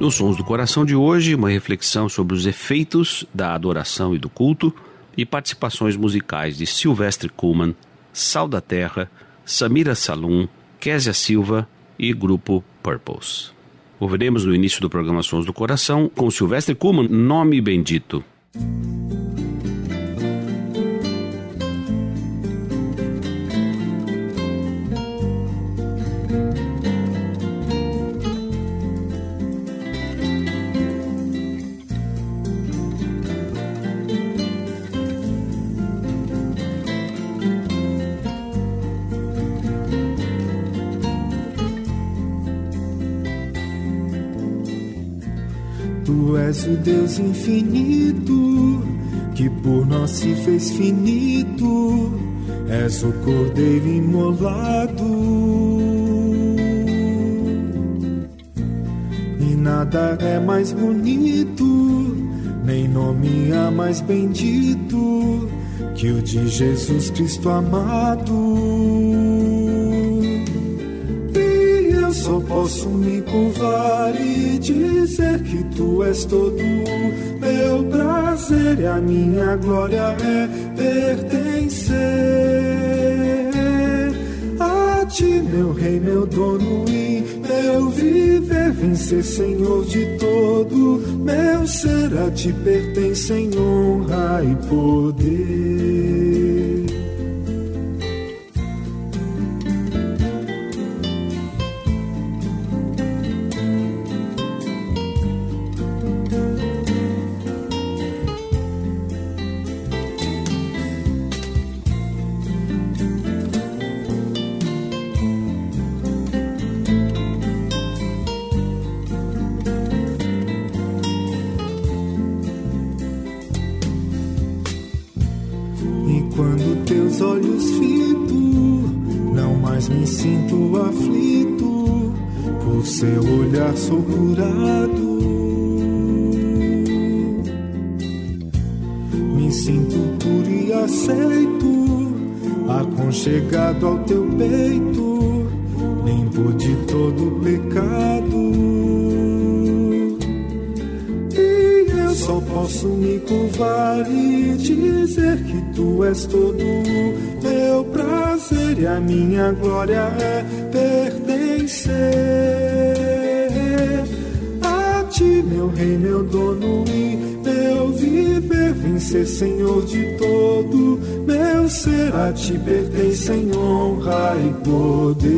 Nos Sons do Coração de hoje, uma reflexão sobre os efeitos da adoração e do culto e participações musicais de Silvestre Kuhlmann, Sal da Terra, Samira Salum, Késia Silva e Grupo Purpose. Ouviremos no início do programa Sons do Coração com Silvestre Kuhlmann, Nome Bendito. Tu és o Deus infinito, que por nós se fez finito, és o Cordeiro imolado. E nada é mais bonito, nem nome há mais bendito que o de Jesus Cristo amado. Posso me curvar e dizer que tu és todo meu prazer e a minha glória é pertencer a ti, meu rei, meu dono e meu viver, vencer, Senhor de todo, meu ser a ti pertence em honra e poder. Sou curado. Me sinto puro e aceito, aconchegado ao teu peito, limpo de todo pecado. E eu só posso me curvar e dizer que tu és todo o meu prazer e a minha glória é pertencer meu rei, meu dono e meu viver, vencer, Senhor de todo, meu ser. A ti pertence em honra e poder.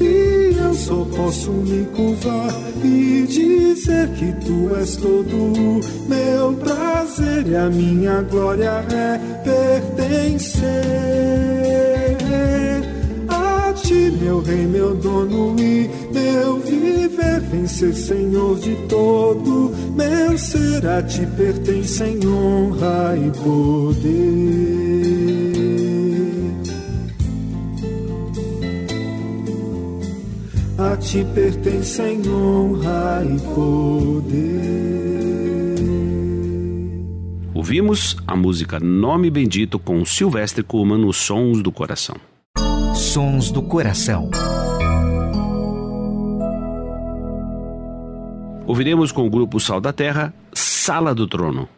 E eu só posso me curvar e dizer que tu és todo meu prazer e a minha glória é pertencer meu rei, meu dono e meu viver, vencer, Senhor de todo, meu ser a ti em honra e poder. A ti pertencem honra e poder. Ouvimos a música Nome Bendito com Silvestre Kuhlmann nos Sons do Coração. Sons do Coração. Ouviremos com o grupo Sal da Terra, Sala do Trono.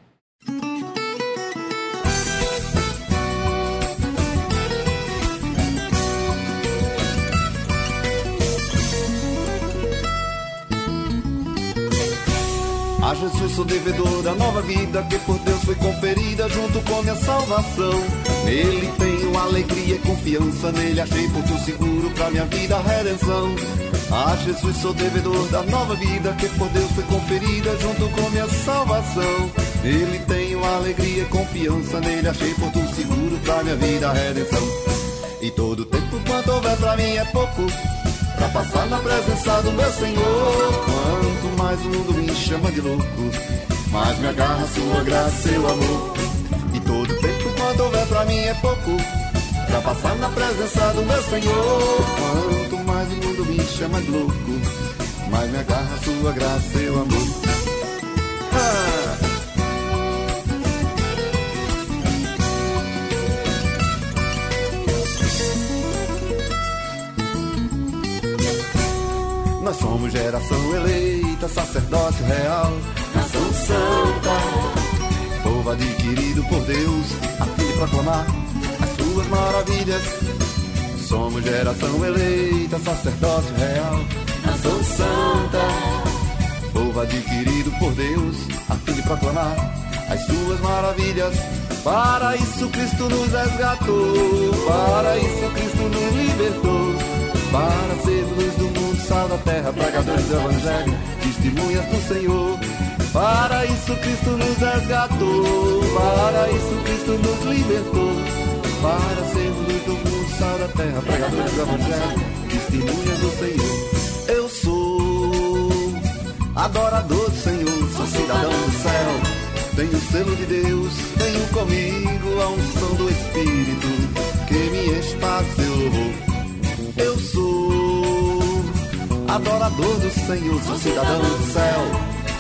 Jesus sou devedor da nova vida que por Deus foi conferida junto com minha salvação. Nele tenho alegria e confiança, nele achei porto seguro pra minha vida redenção. A Jesus sou devedor da nova vida que por Deus foi conferida junto com minha salvação. Nele tenho alegria e confiança, nele achei porto seguro pra minha vida redenção. E todo tempo quanto houver pra mim é pouco passar na presença do meu Senhor. Quanto mais o mundo me chama de louco Mais me agarra sua graça, seu amor. E todo tempo quanto houver pra mim é pouco Pra passar na presença do meu Senhor. Quanto mais o mundo me chama de louco Mais me agarra sua graça, seu amor. Ah. Nós somos geração eleita, sacerdócio real, nação santa, povo adquirido por Deus, a fim de proclamar as suas maravilhas. Somos geração eleita, sacerdócio real, nação santa, povo adquirido por Deus, a fim de proclamar as suas maravilhas. Para isso Cristo nos resgatou, para isso Cristo nos libertou, para ser luz do mundo sal da terra, pregadores do evangelho, testemunhas do Senhor. Para isso Cristo nos resgatou, para isso Cristo nos libertou. Para sermos luz do mundo, sal da terra, pregadores do evangelho, testemunhas do Senhor. Eu sou adorador do Senhor, sou cidadão do céu. Tenho o selo de Deus, adorador do Senhor, sou cidadão do céu.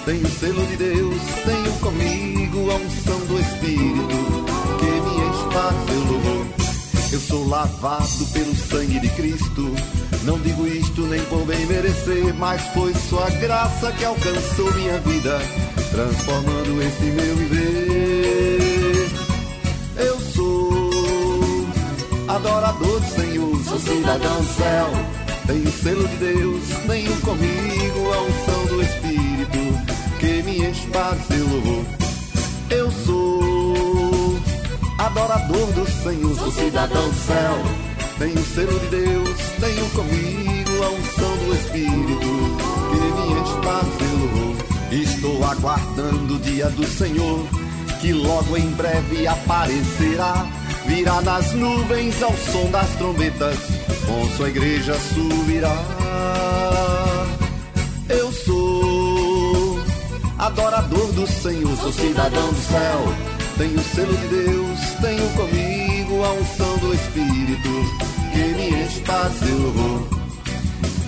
Tenho o selo de Deus, tenho comigo a unção do Espírito que me enche seu louvor. Eu sou lavado pelo sangue de Cristo. Não digo isto nem por bem merecer, mas foi sua graça que alcançou minha vida, transformando este meu viver. Eu sou adorador do Senhor, sou cidadão do céu. Tenho o selo de Deus, tenho comigo a unção do Espírito que me enche para louvor. Eu sou adorador do Senhor, sou cidadão do céu. Tenho o selo de Deus, tenho comigo a unção do Espírito que me enche para louvor. Estou aguardando o dia do Senhor, que logo em breve aparecerá. Virá nas nuvens ao som das trombetas, com sua igreja subirá. Eu sou adorador do Senhor, sou cidadão do céu. Tenho o selo de Deus, tenho comigo a unção do Espírito que me enche para seu louvor,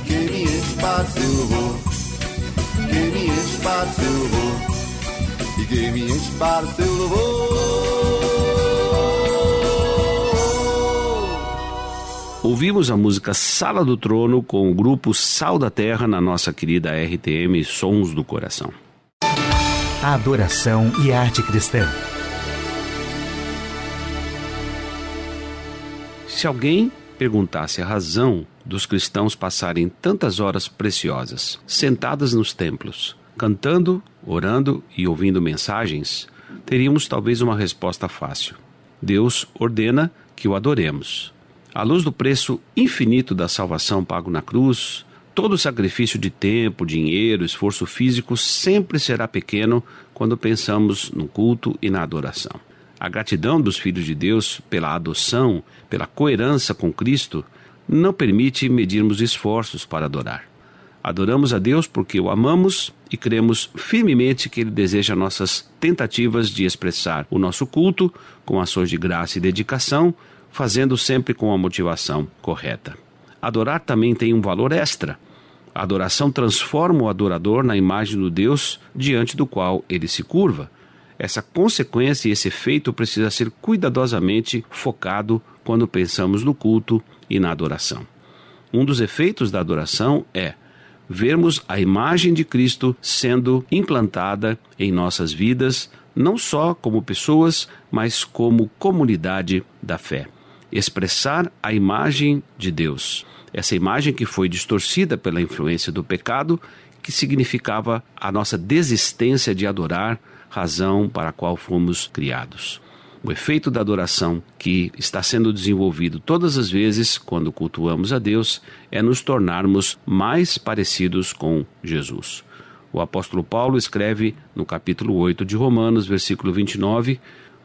que me enche para seu louvor, que me enche para seu louvor, e que me enche para seu louvor. Ouvimos a música Sala do Trono com o grupo Sal da Terra na nossa querida RTM Sons do Coração. Adoração e arte cristã. Se alguém perguntasse a razão dos cristãos passarem tantas horas preciosas sentadas nos templos, cantando, orando e ouvindo mensagens, teríamos talvez uma resposta fácil. Deus ordena que o adoremos. À luz do preço infinito da salvação pago na cruz, todo sacrifício de tempo, dinheiro, esforço físico sempre será pequeno quando pensamos no culto e na adoração. A gratidão dos filhos de Deus pela adoção, pela coerência com Cristo, não permite medirmos esforços para adorar. Adoramos a Deus porque o amamos e cremos firmemente que Ele deseja nossas tentativas de expressar o nosso culto com ações de graça e dedicação, fazendo sempre com a motivação correta. Adorar também tem um valor extra. A adoração transforma o adorador na imagem do Deus diante do qual ele se curva. Essa consequência e esse efeito precisa ser cuidadosamente focado quando pensamos no culto e na adoração. Um dos efeitos da adoração é vermos a imagem de Cristo sendo implantada em nossas vidas, não só como pessoas, mas como comunidade da fé. Expressar a imagem de Deus, essa imagem que foi distorcida pela influência do pecado, que significava a nossa desistência de adorar, razão para a qual fomos criados. O efeito da adoração que está sendo desenvolvido todas as vezes quando cultuamos a Deus é nos tornarmos mais parecidos com Jesus. O apóstolo Paulo escreve no capítulo 8 de Romanos, versículo 29,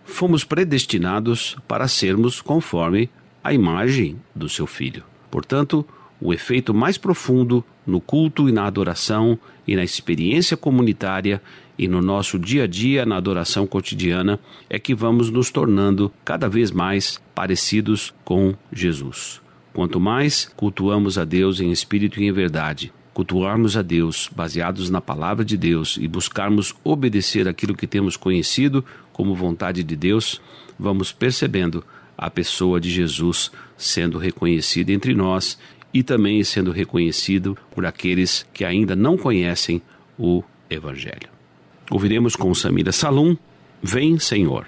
fomos predestinados para sermos conforme a imagem do seu filho. Portanto, o efeito mais profundo no culto e na adoração e na experiência comunitária e no nosso dia a dia, na adoração cotidiana, é que vamos nos tornando cada vez mais parecidos com Jesus. Quanto mais cultuamos a Deus em espírito e em verdade, cultuarmos a Deus baseados na palavra de Deus e buscarmos obedecer aquilo que temos conhecido como vontade de Deus, vamos percebendo a pessoa de Jesus sendo reconhecida entre nós e também sendo reconhecido por aqueles que ainda não conhecem o Evangelho. Ouviremos com Samira Salum, Vem Senhor.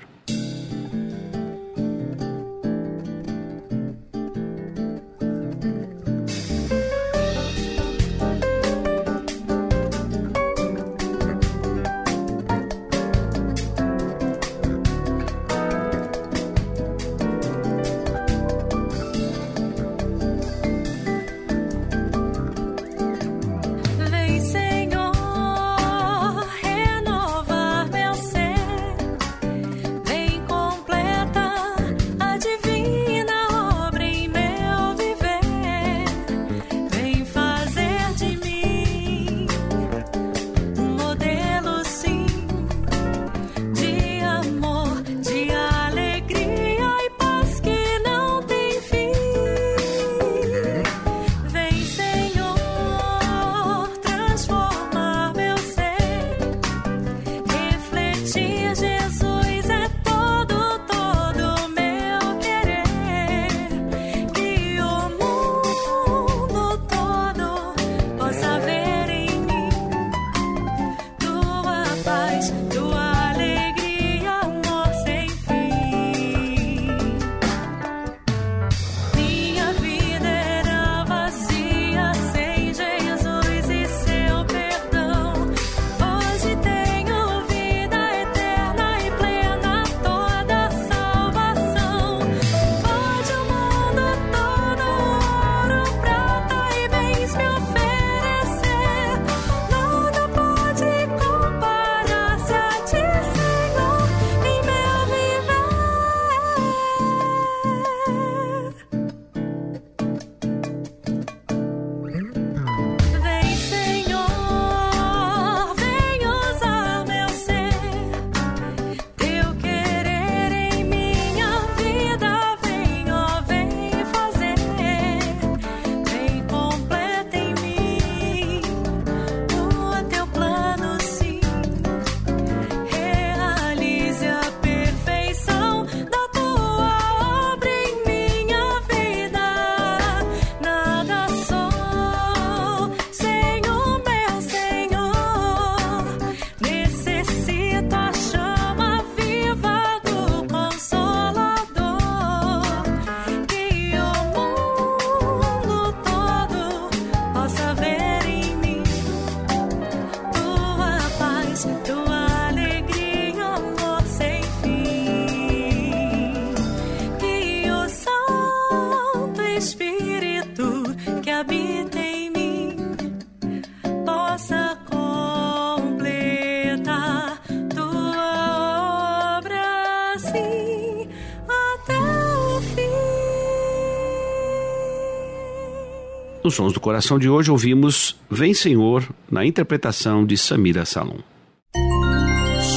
Nos Sons do Coração de hoje ouvimos Vem Senhor, na interpretação de Samira Salom.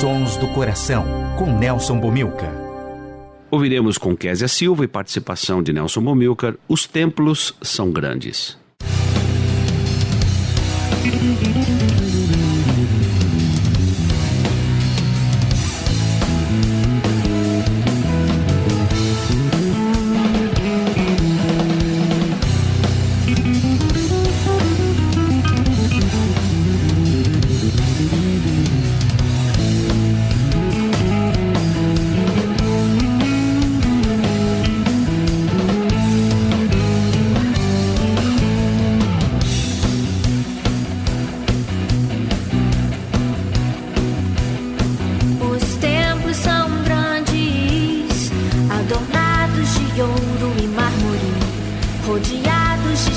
Sons do Coração, com Nelson Bomilca. Ouviremos com Késia Silva e participação de Nelson Bomilcar, Os Templos São Grandes.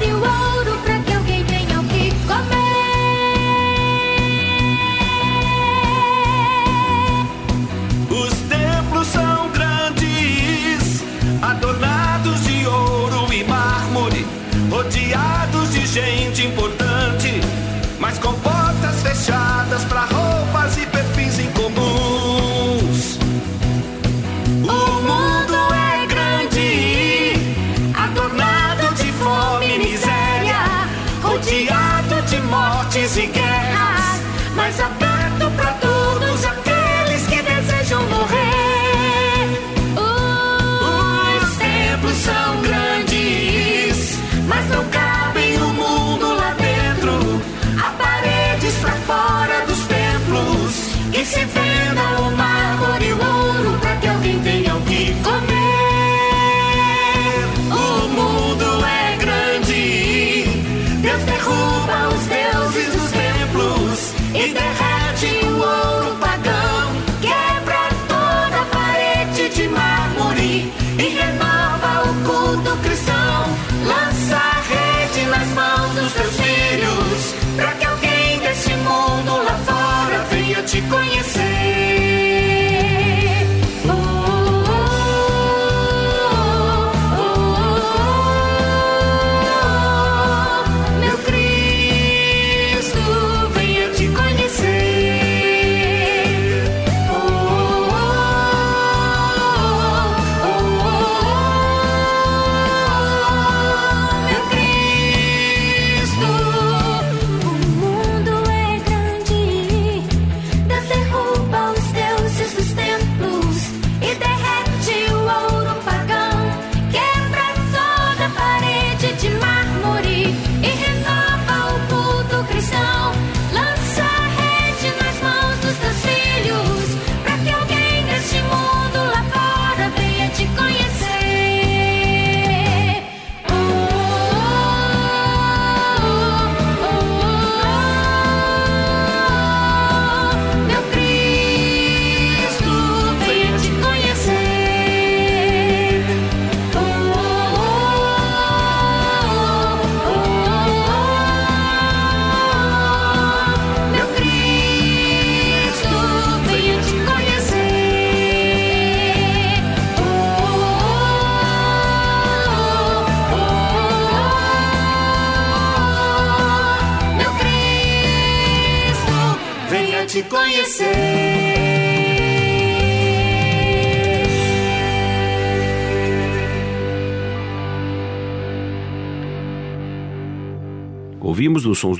nos Sons do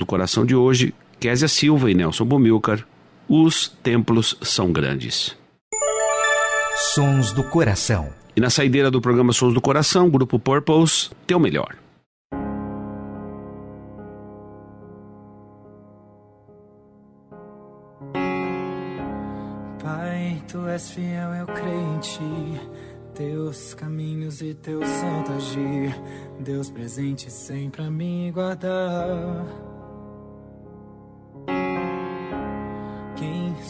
Coração de hoje Késia Silva e Nelson Bomilcar, Os Templos São Grandes. Sons do Coração. E na saideira do programa Sons do Coração, Grupo Purpose, Teu Melhor. Pai, tu és fiel, eu creio em ti teus caminhos e teu santo agir, Deus presente sempre a me guardar.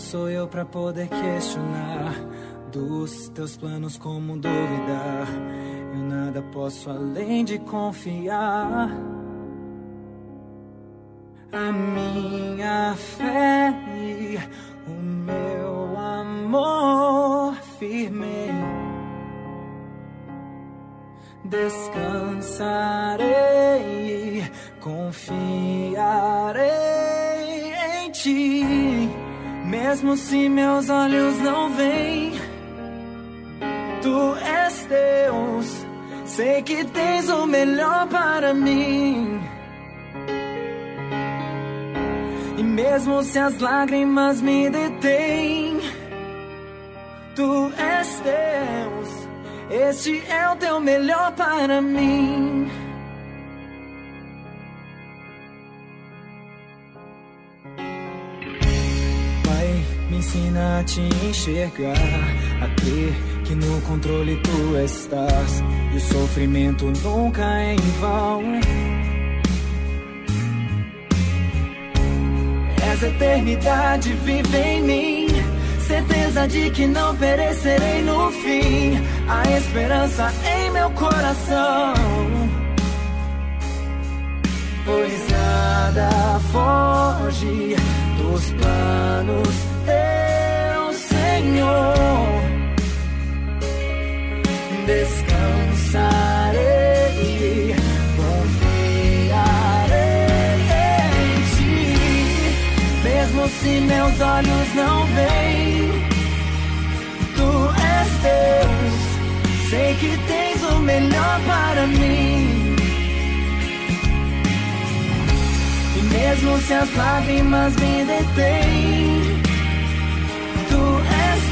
Sou eu para poder questionar dos teus planos como duvidar? Eu nada posso além de confiar. A minha fé e o meu amor firme. Descansarei, confiarei em ti, mesmo se meus olhos não veem. Tu és Deus, sei que tens o melhor para mim. E mesmo se as lágrimas me detêm, tu és Deus, este é o teu melhor para mim. Ensina a te enxergar, a crer que no controle tu estás, e o sofrimento nunca é em vão. Essa eternidade vive em mim. Certeza de que não perecerei no fim. A esperança em meu coração. Pois nada foge dos planos, teu Senhor. Descansarei, confiarei em ti. Mesmo se meus olhos não veem, tu és Deus. Sei que tens o melhor para mim. E mesmo se as lágrimas me detêm,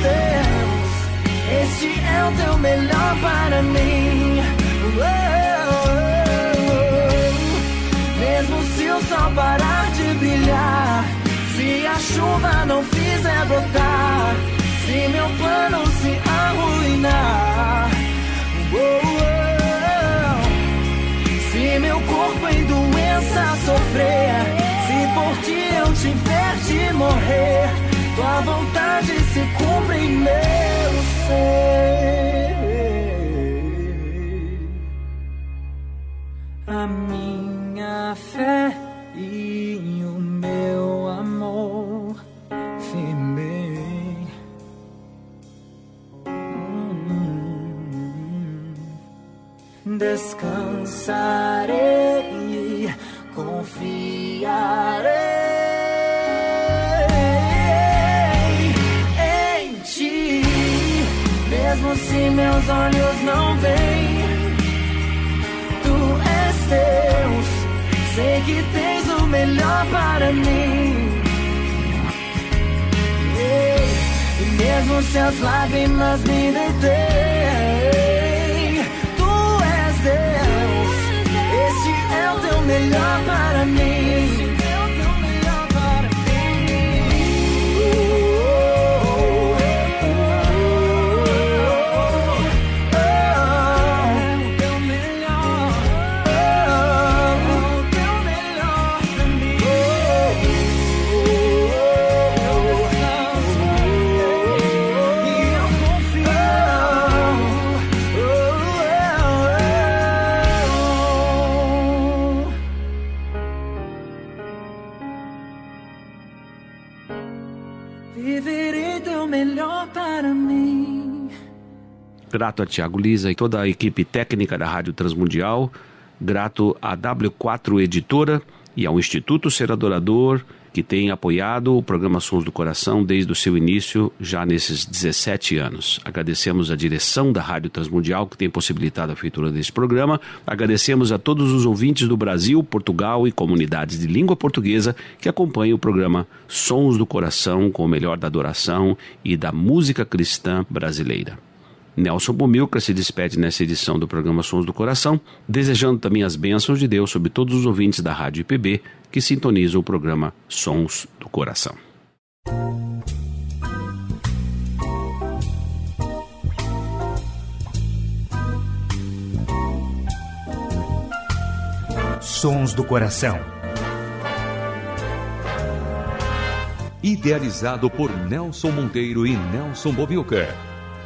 Deus. Este é o teu melhor para mim. Oh, Mesmo se o sol parar de brilhar, se a chuva não fizer brotar, se meu plano se arruinar. Oh, se meu corpo em doença sofrer, se por ti eu tiver de morrer, tua vontade se cumpre em meu ser. A minha fé e o meu amor firme. Hum. Descansarei, confiarei mesmo se meus olhos não veem. Tu és Deus, sei que tens o melhor para mim. E mesmo se as lágrimas me detêm, tu és Deus. Este é o teu melhor para mim. Grato a Tiago Lisa e toda a equipe técnica da Rádio Transmundial. Grato à W4 Editora e ao Instituto Ser Adorador, que tem apoiado o programa Sons do Coração desde o seu início, já nesses 17 anos. Agradecemos a direção da Rádio Transmundial, que tem possibilitado a feitura desse programa. Agradecemos a todos os ouvintes do Brasil, Portugal e comunidades de língua portuguesa que acompanham o programa Sons do Coração, com o melhor da adoração e da música cristã brasileira. Nelson Bomilca se despede nessa edição do programa Sons do Coração, desejando também as bênçãos de Deus sobre todos os ouvintes da Rádio IPB que sintonizam o programa Sons do Coração. Sons do Coração. Idealizado por Nelson Monteiro e Nelson Bobilca.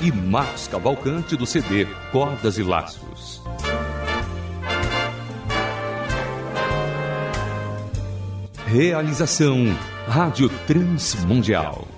E Marcos Cavalcante do CD Cordas e Laços. Realização Rádio Transmundial.